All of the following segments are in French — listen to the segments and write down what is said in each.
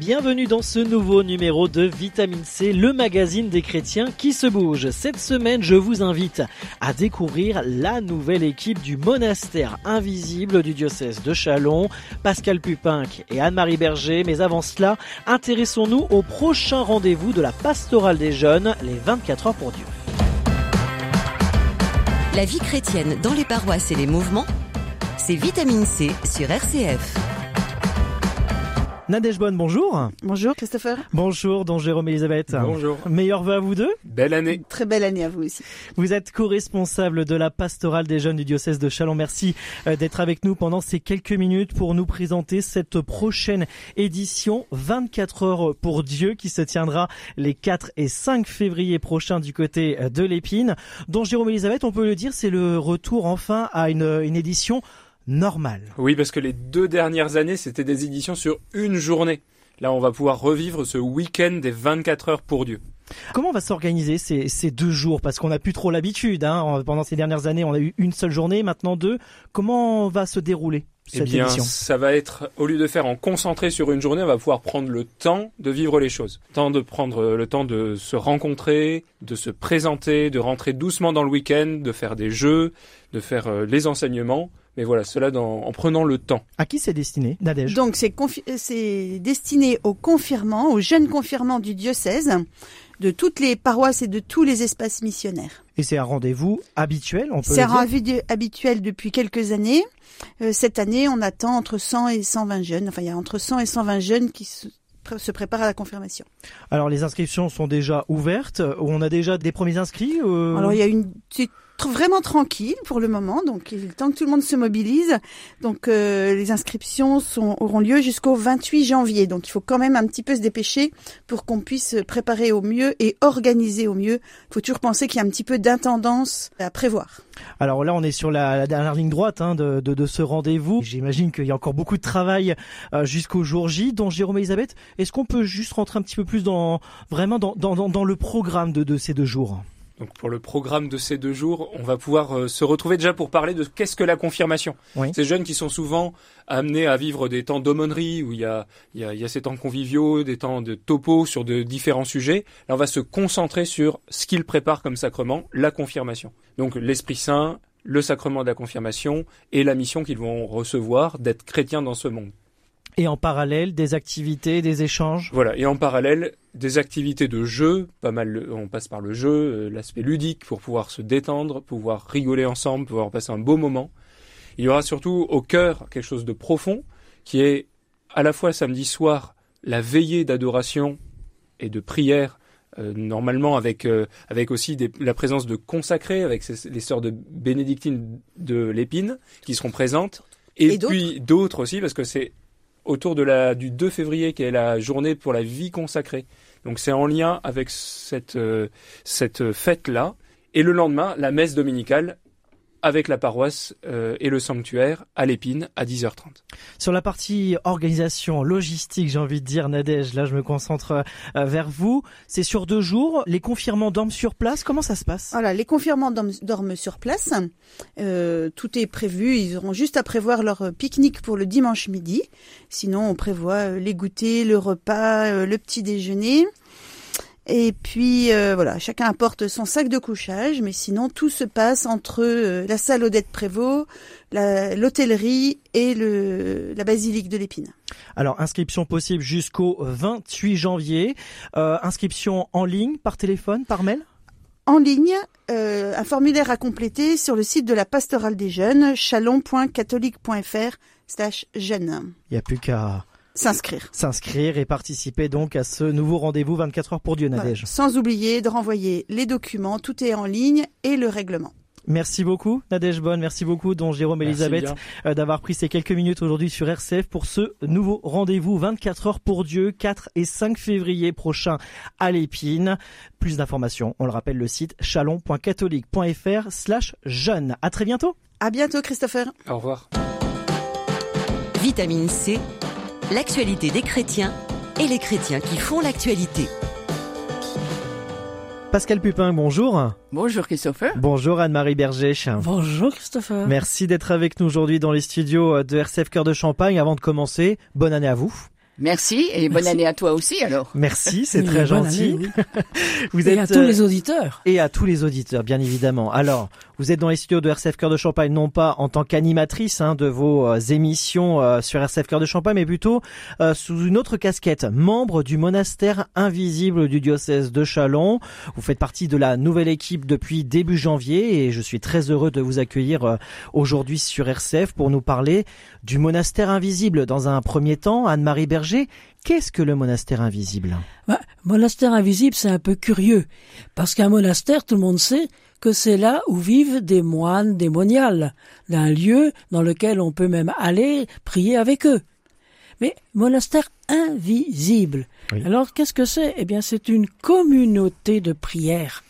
Bienvenue dans ce nouveau numéro de Vitamine C, le magazine des chrétiens qui se bouge. Cette semaine, je vous invite à découvrir la nouvelle équipe du monastère invisible du diocèse de Chalon, Pascal Pupinck et Anne-Marie Berger. Mais avant cela, intéressons-nous au prochain rendez-vous de la pastorale des jeunes, les 24 heures pour Dieu. La vie chrétienne dans les paroisses et les mouvements, c'est Vitamine C sur RCF. Nadège Bonne, bonjour. Bonjour Christopher. Bonjour, don Jérôme Elisabeth. Bonjour. Meilleur vœu à vous deux. Belle année. Très belle année à vous aussi. Vous êtes co-responsable de la pastorale des jeunes du diocèse de Chalon. Merci euh, d'être avec nous pendant ces quelques minutes pour nous présenter cette prochaine édition 24 heures pour Dieu qui se tiendra les 4 et 5 février prochains du côté euh, de l'Épine. Don Jérôme Elisabeth, on peut le dire, c'est le retour enfin à une, une édition normale. Oui, parce que les deux dernières années, c'était des éditions sur une journée. Là, on va pouvoir revivre ce week-end des 24 heures pour Dieu. Comment on va s'organiser ces, ces deux jours? Parce qu'on n'a plus trop l'habitude. Hein. Pendant ces dernières années, on a eu une seule journée, maintenant deux. Comment va se dérouler cette eh bien, édition? ça va être, au lieu de faire en concentré sur une journée, on va pouvoir prendre le temps de vivre les choses. Temps de prendre le temps de se rencontrer, de se présenter, de rentrer doucement dans le week-end, de faire des jeux, de faire euh, les enseignements. Mais voilà, cela dans, en prenant le temps. À qui c'est destiné, Nadège? Donc c'est confi- c'est destiné aux confirmants, aux jeunes confirmants du diocèse, de toutes les paroisses et de tous les espaces missionnaires. Et c'est un rendez-vous habituel, on peut C'est le un rendez-vous habituel depuis quelques années. Euh, cette année, on attend entre 100 et 120 jeunes. Enfin, il y a entre 100 et 120 jeunes qui se, se préparent à la confirmation. Alors les inscriptions sont déjà ouvertes. On a déjà des premiers inscrits euh, Alors il y a une tr- vraiment tranquille pour le moment, donc il est temps que tout le monde se mobilise. Donc euh, les inscriptions auront lieu jusqu'au 28 janvier. Donc il faut quand même un petit peu se dépêcher pour qu'on puisse se préparer au mieux et organiser au mieux. Il faut toujours penser qu'il y a un petit peu d'intendance à prévoir. Alors là, on est sur la, dernière ligne droite hein, de, ce rendez-vous. J'imagine qu'il y a encore beaucoup de travail euh, jusqu'au jour J. Donc Jérôme et Elisabeth, est-ce qu'on peut juste rentrer un petit peu plus dans vraiment dans, le programme de ces deux jours? Donc pour le programme de ces deux jours, on va pouvoir euh, se retrouver déjà pour parler de qu'est-ce que la confirmation. Oui. Ces jeunes qui sont souvent amenés à vivre des temps d'aumônerie où il y a, il y, a, il y a ces temps conviviaux, des temps de topo sur de différents sujets. Là, on va se concentrer sur ce qu'ils préparent comme sacrement, la confirmation. Donc l'Esprit Saint, le sacrement de la confirmation et la mission qu'ils vont recevoir d'être chrétiens dans ce monde. Et en parallèle, des activités, des échanges? Voilà, et en parallèle, des activités de jeu, pas mal, on passe par le jeu, euh, l'aspect ludique pour pouvoir se détendre, pouvoir rigoler ensemble, pouvoir passer un beau moment. Il y aura surtout au cœur quelque chose de profond, qui est à la fois samedi soir la veillée d'adoration et de prière, euh, normalement avec euh, avec aussi des- la présence de consacrés, avec ces- les sœurs de bénédictines de l'Épine qui seront présentes, et, puis d'autres aussi parce que c'est autour de la du 2 février qui est la journée pour la vie consacrée. Donc c'est en lien avec cette euh, cette fête là et le lendemain la messe dominicale avec la paroisse euh, et le sanctuaire à l'Épine à 10h30. Sur la partie organisation, logistique, j'ai envie de dire, Nadège, là je me concentre euh, vers vous. C'est sur deux jours. Les confirmants dorment sur place. Comment ça se passe? Voilà, les confirmants dorment, dorment sur place. Euh, tout est prévu. Ils auront juste à prévoir leur pique-nique pour le dimanche midi. Sinon, on prévoit euh, les goûters, le repas, le petit déjeuner. Et puis euh, voilà, chacun apporte son sac de couchage, mais sinon tout se passe entre euh, la salle Odette Prévost, l'hôtellerie et le, la basilique de l'Épine. Alors, inscription possible jusqu'au 28 janvier. Euh, inscription en ligne, par téléphone, par mail? En ligne, un formulaire à compléter sur le site de la pastorale des jeunes, chalon.catholique.fr slash jeunes. Il n'y a plus qu'à S'inscrire. s'inscrire et participer donc à ce nouveau rendez-vous 24 heures pour Dieu, Voilà. Nadège. Sans oublier de renvoyer les documents, tout est en ligne et le règlement. Merci beaucoup, Nadège Bonne. Merci beaucoup, don Jérôme Merci Elisabeth, euh, d'avoir pris ces quelques minutes aujourd'hui sur RCF pour ce nouveau rendez-vous 24 heures pour Dieu, 4 et 5 février prochain à l'Épine. Plus d'informations, on le rappelle, le site chalon.catholique.fr slash jeune. À très bientôt. À bientôt, Christopher. Au revoir. Vitamine C, l'actualité des chrétiens et les chrétiens qui font l'actualité. Pascal Pupin, bonjour. Bonjour Christopher. Bonjour Anne-Marie Berger. Bonjour Christopher. Merci d'être avec nous aujourd'hui dans les studios de RCF Cœur de Champagne. Avant de commencer, bonne année à vous. Merci et bonne année à toi aussi alors. Merci, c'est très gentil. Année, oui. vous et êtes, à tous les auditeurs. Et à tous les auditeurs, bien évidemment. Alors, vous êtes dans les studios de RCF Cœur de Champagne, non pas en tant qu'animatrice hein, de vos euh, émissions euh, sur RCF Cœur de Champagne, mais plutôt euh, sous une autre casquette, membre du monastère invisible du diocèse de Chalon. Vous faites partie de la nouvelle équipe depuis début janvier et je suis très heureux de vous accueillir aujourd'hui sur RCF pour nous parler du monastère invisible. Dans un premier temps, Anne-Marie Berger, Qu'est-ce que le monastère invisible? Bah, Monastère invisible, c'est un peu curieux, parce qu'un monastère, tout le monde sait que c'est là où vivent des moines démoniales, d'un lieu dans lequel on peut même aller prier avec eux. Mais monastère invisible. Oui. Alors qu'est-ce que c'est? Eh bien, c'est une communauté de prière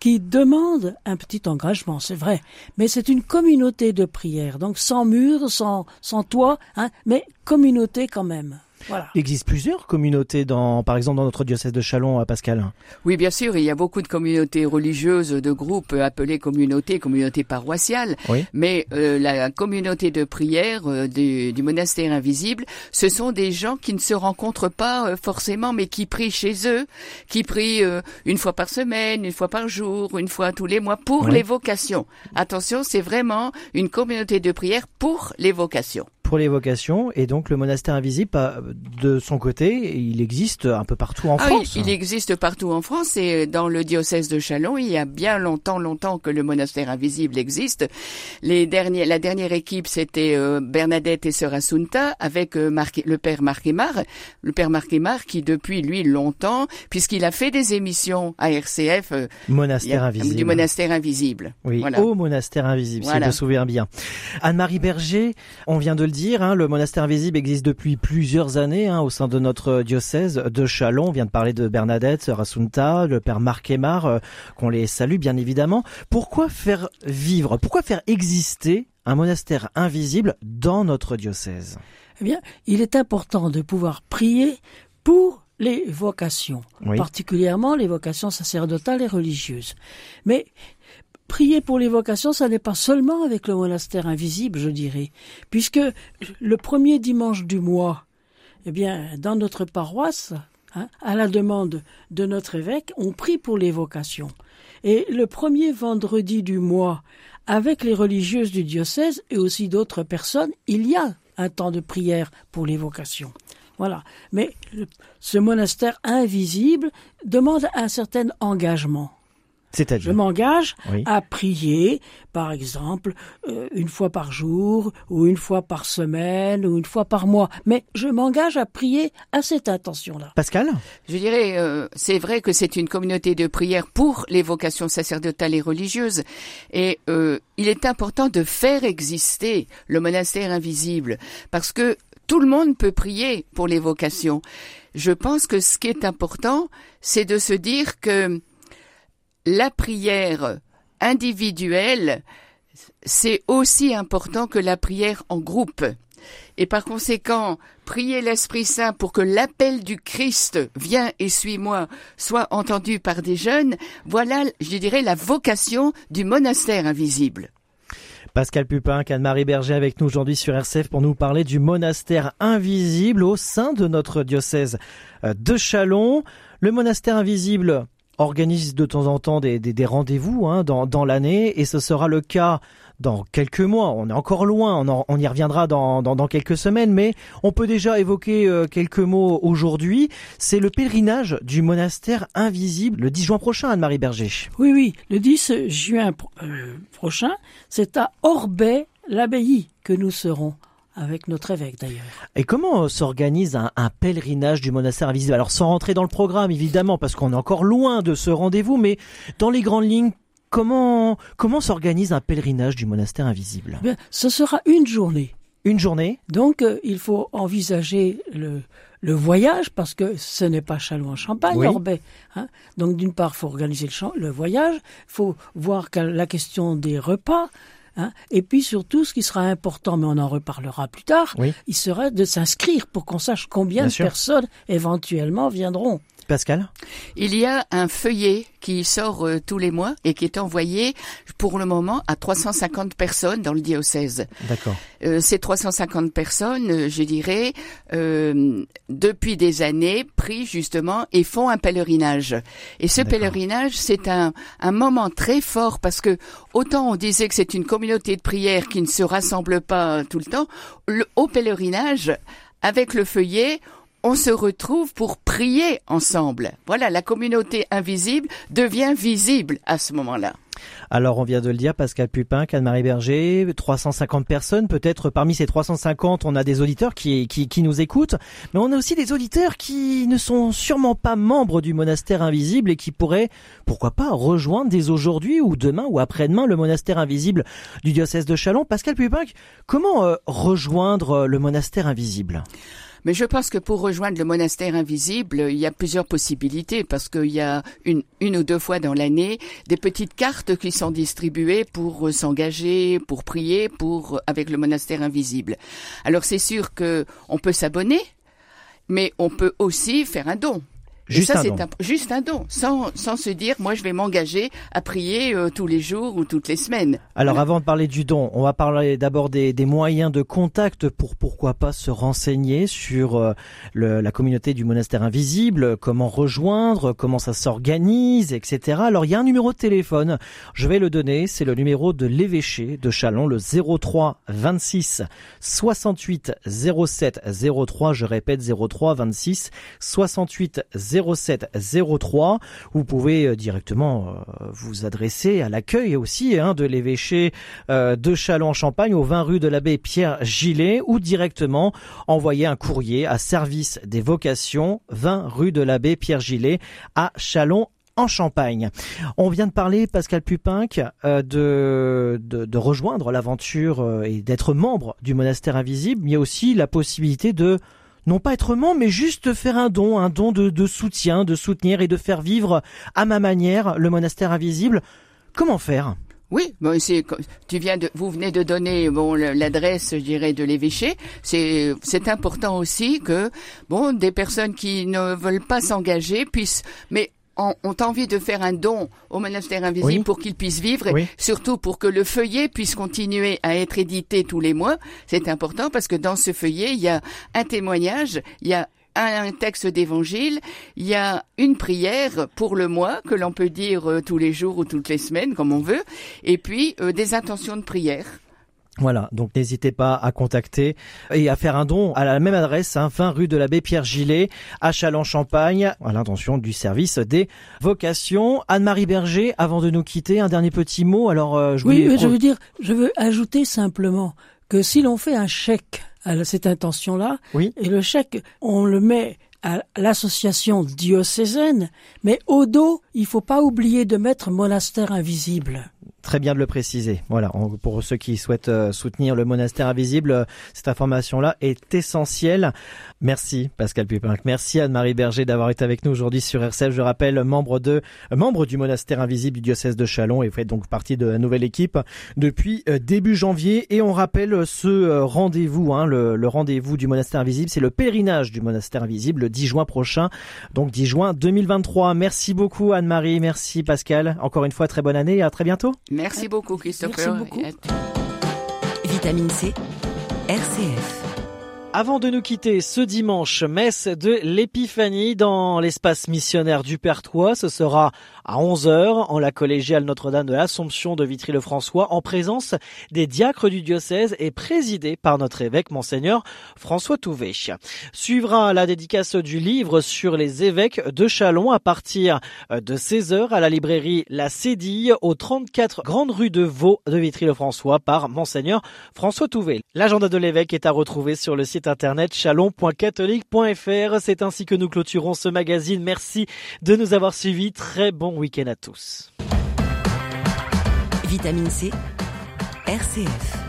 qui demande un petit engagement, c'est vrai, mais c'est une communauté de prière, donc sans mur, sans, sans toit, hein, mais communauté quand même. Voilà. Il existe plusieurs communautés, dans, par exemple dans notre diocèse de Chalon, à Pascal. Oui, bien sûr, il y a beaucoup de communautés religieuses, de groupes appelés communautés, communautés paroissiales. Oui. Mais euh, la communauté de prière euh, du, du, monastère invisible, ce sont des gens qui ne se rencontrent pas euh, forcément, mais qui prient chez eux, qui prient euh, une fois par semaine, une fois par jour, une fois tous les mois pour Oui. les vocations. Attention, c'est vraiment une communauté de prière pour les vocations pour les vocations et donc le monastère invisible de son côté il existe un peu partout en ah, France. Il, il, existe partout en France et dans le diocèse de Chalon il y a bien longtemps longtemps que le monastère invisible existe. Les derniers la dernière équipe c'était euh, Bernadette et Sœur Assunta avec euh, Marc, le père Marquemar, le père Marquemar qui depuis lui longtemps puisqu'il a fait des émissions à RCF euh, monastère a, invisible du monastère invisible. Oui, voilà. au monastère invisible voilà. si je me souviens bien. Anne-Marie Berger, on vient de le dire Hein, le monastère invisible existe depuis plusieurs années hein, au sein de notre diocèse de Chalon. On vient de parler de Bernadette, Rassunta, le père Marc Aymar, euh, qu'on les salue bien évidemment. Pourquoi faire vivre, pourquoi faire exister un monastère invisible dans notre diocèse? Eh bien, il est important de pouvoir prier pour les vocations, oui. particulièrement les vocations sacerdotales et religieuses. Mais prier pour les vocations, ça n'est pas seulement avec le monastère invisible, je dirais, puisque le premier dimanche du mois, eh bien, dans notre paroisse, hein, à la demande de notre évêque, on prie pour les vocations. Et le premier vendredi du mois, avec les religieuses du diocèse et aussi d'autres personnes, il y a un temps de prière pour les vocations. Voilà. Mais ce monastère invisible demande un certain engagement. C'est-à-dire Je m'engage oui. à prier, par exemple, euh, une fois par jour, ou une fois par semaine, ou une fois par mois. Mais je m'engage à prier à cette intention-là. Pascal Je dirais, euh, c'est vrai que c'est une communauté de prière pour les vocations sacerdotales et religieuses. Et euh, il est important de faire exister le monastère invisible, parce que tout le monde peut prier pour les vocations. Je pense que ce qui est important, c'est de se dire que la prière individuelle, c'est aussi important que la prière en groupe. Et par conséquent, prier l'Esprit Saint pour que l'appel du Christ viens et suis-moi soit entendu par des jeunes, voilà, je dirais, la vocation du monastère invisible. Pascal Pupin, Anne-Marie Berger avec nous aujourd'hui sur RCF pour nous parler du monastère invisible au sein de notre diocèse de Chalon. Le monastère invisible organise de temps en temps des, rendez-vous hein, dans, l'année et ce sera le cas dans quelques mois. On est encore loin, on, y reviendra dans, quelques semaines, mais on peut déjà évoquer euh, quelques mots aujourd'hui. C'est le pèlerinage du monastère invisible le 10 juin prochain, Anne-Marie Berger. Oui, oui, le 10 juin euh, prochain, c'est à Orbay, l'abbaye, que nous serons avec notre évêque d'ailleurs. Et comment s'organise un, un, pèlerinage du monastère invisible? Alors sans rentrer dans le programme évidemment parce qu'on est encore loin de ce rendez-vous, mais dans les grandes lignes, comment comment s'organise un pèlerinage du monastère invisible? Bien, Ce sera une journée. Une journée? Donc euh, il faut envisager le le voyage parce que ce n'est pas Châlons-en-Champagne, oui. Orbay. Hein Donc d'une part, faut organiser le, le voyage, faut voir la question des repas. Hein et puis surtout, ce qui sera important, mais on en reparlera plus tard, oui. il serait de s'inscrire pour qu'on sache combien Bien de sûr. personnes éventuellement viendront. Pascal Il y a un feuillet qui sort euh, tous les mois et qui est envoyé pour le moment à 350 personnes dans le diocèse. D'accord. Euh, ces 350 personnes, euh, je dirais, euh, depuis des années, prient justement et font un pèlerinage. Et ce pèlerinage, c'est un, un moment très fort parce que autant on disait que c'est une communauté de prière qui ne se rassemble pas tout le temps, le, au pèlerinage, avec le feuillet, on se retrouve pour prier ensemble. Voilà, la communauté invisible devient visible à ce moment-là. Alors on vient de le dire, Pascal Pupin, Anne-Marie Berger, 350 personnes, peut-être parmi ces 350 on a des auditeurs qui, qui, qui nous écoutent, mais on a aussi des auditeurs qui ne sont sûrement pas membres du monastère invisible et qui pourraient, pourquoi pas, rejoindre dès aujourd'hui ou demain ou après-demain le monastère invisible du diocèse de Chalon. Pascal Pupin, comment euh, rejoindre euh, le monastère invisible? Mais je pense que pour rejoindre le monastère invisible, il y a plusieurs possibilités parce qu'il y a une, ou deux fois dans l'année des petites cartes qui sont distribuées pour euh, s'engager, pour prier, pour avec le monastère invisible. Alors c'est sûr que on peut s'abonner, mais on peut aussi faire un don. Et Juste ça, c'est juste un don, sans, sans se dire, moi, je vais m'engager à prier euh, tous les jours ou toutes les semaines. Alors avant de parler du don, on va parler d'abord des, des moyens de contact pour pourquoi pas se renseigner sur euh, le- la communauté du monastère invisible, comment rejoindre, comment ça s'organise, etc. Alors il y a un numéro de téléphone, je vais le donner, c'est le numéro de l'évêché de Chalon, le 03 26 68 07 03, je répète 03 26 68 07 03. Vous pouvez euh, directement euh, vous adresser à l'accueil aussi hein, de l'évêché euh, de Châlons-en-Champagne au 20 rue de l'abbé Pierre Gillet ou directement envoyer un courrier à service des vocations 20 rue de l'abbé Pierre Gillet à Chalon en Champagne. On vient de parler, Pascal Pupinck, euh, de, de, rejoindre l'aventure et d'être membre du monastère invisible. Il y a aussi la possibilité de non pas être membre, mais juste faire un don, un don de, de soutien, de soutenir et de faire vivre à ma manière le monastère invisible. Comment faire? Oui, bon, tu viens de vous venez de donner bon l'adresse, je dirais, de l'évêché. C'est c'est important aussi que bon des personnes qui ne veulent pas s'engager puissent, mais ont, ont envie de faire un don au monastère invisible Oui. pour qu'ils puissent vivre, et Oui. surtout pour que le feuillet puisse continuer à être édité tous les mois. C'est important parce que dans ce feuillet, il y a un témoignage, il y a un un texte d'évangile, il y a une prière pour le mois que l'on peut dire euh, tous les jours ou toutes les semaines comme on veut, et puis euh, des intentions de prière. Voilà, donc n'hésitez pas à contacter et à faire un don à la même adresse, hein, 20 rue de l'abbé Pierre Gillet, à Châlons-Champagne, à l'intention du service des vocations. Anne-Marie Berger, avant de nous quitter, un dernier petit mot. Alors, euh, je Oui, mais je veux dire, je veux ajouter simplement que si l'on fait un chèque à cette intention-là, Oui. et le chèque, on le met à l'association diocésaine, mais au dos, il faut pas oublier de mettre monastère invisible. Très bien de le préciser. Voilà, pour ceux qui souhaitent euh, soutenir le monastère invisible, euh, cette information-là est essentielle. Merci Pascal Pupin. Merci Anne-Marie Berger d'avoir été avec nous aujourd'hui sur RCL. Je rappelle, membre de euh, membre du monastère invisible du diocèse de Chalon et vous faites donc partie de la nouvelle équipe depuis début janvier. Et on rappelle ce rendez-vous, hein, le, le rendez-vous du monastère invisible, c'est le pèlerinage du monastère invisible le 10 juin prochain, donc 10 juin 2023. Merci beaucoup Anne-Marie, merci Pascal. Encore une fois, très bonne année et à très bientôt. Merci beaucoup Christopher. Merci beaucoup. Vitamine C, RCF. Avant de nous quitter ce dimanche, messe de l'Épiphanie dans l'espace missionnaire du Pertois. Ce sera à 11h en la collégiale Notre-Dame de l'Assomption de Vitry-le-François en présence des diacres du diocèse et présidé par notre évêque Monseigneur François Touvet. Suivra la dédicace du livre sur les évêques de Chalon à partir de 16h à la librairie La Cédille au 34 Grande Rue de Vaux de Vitry-le-François par Monseigneur François Touvet. L'agenda de l'évêque est à retrouver sur le internet chalon.catholique.fr. C'est ainsi que nous clôturons ce magazine. Merci de nous avoir suivis. Très bon week-end à tous. Vitamine C, RCF.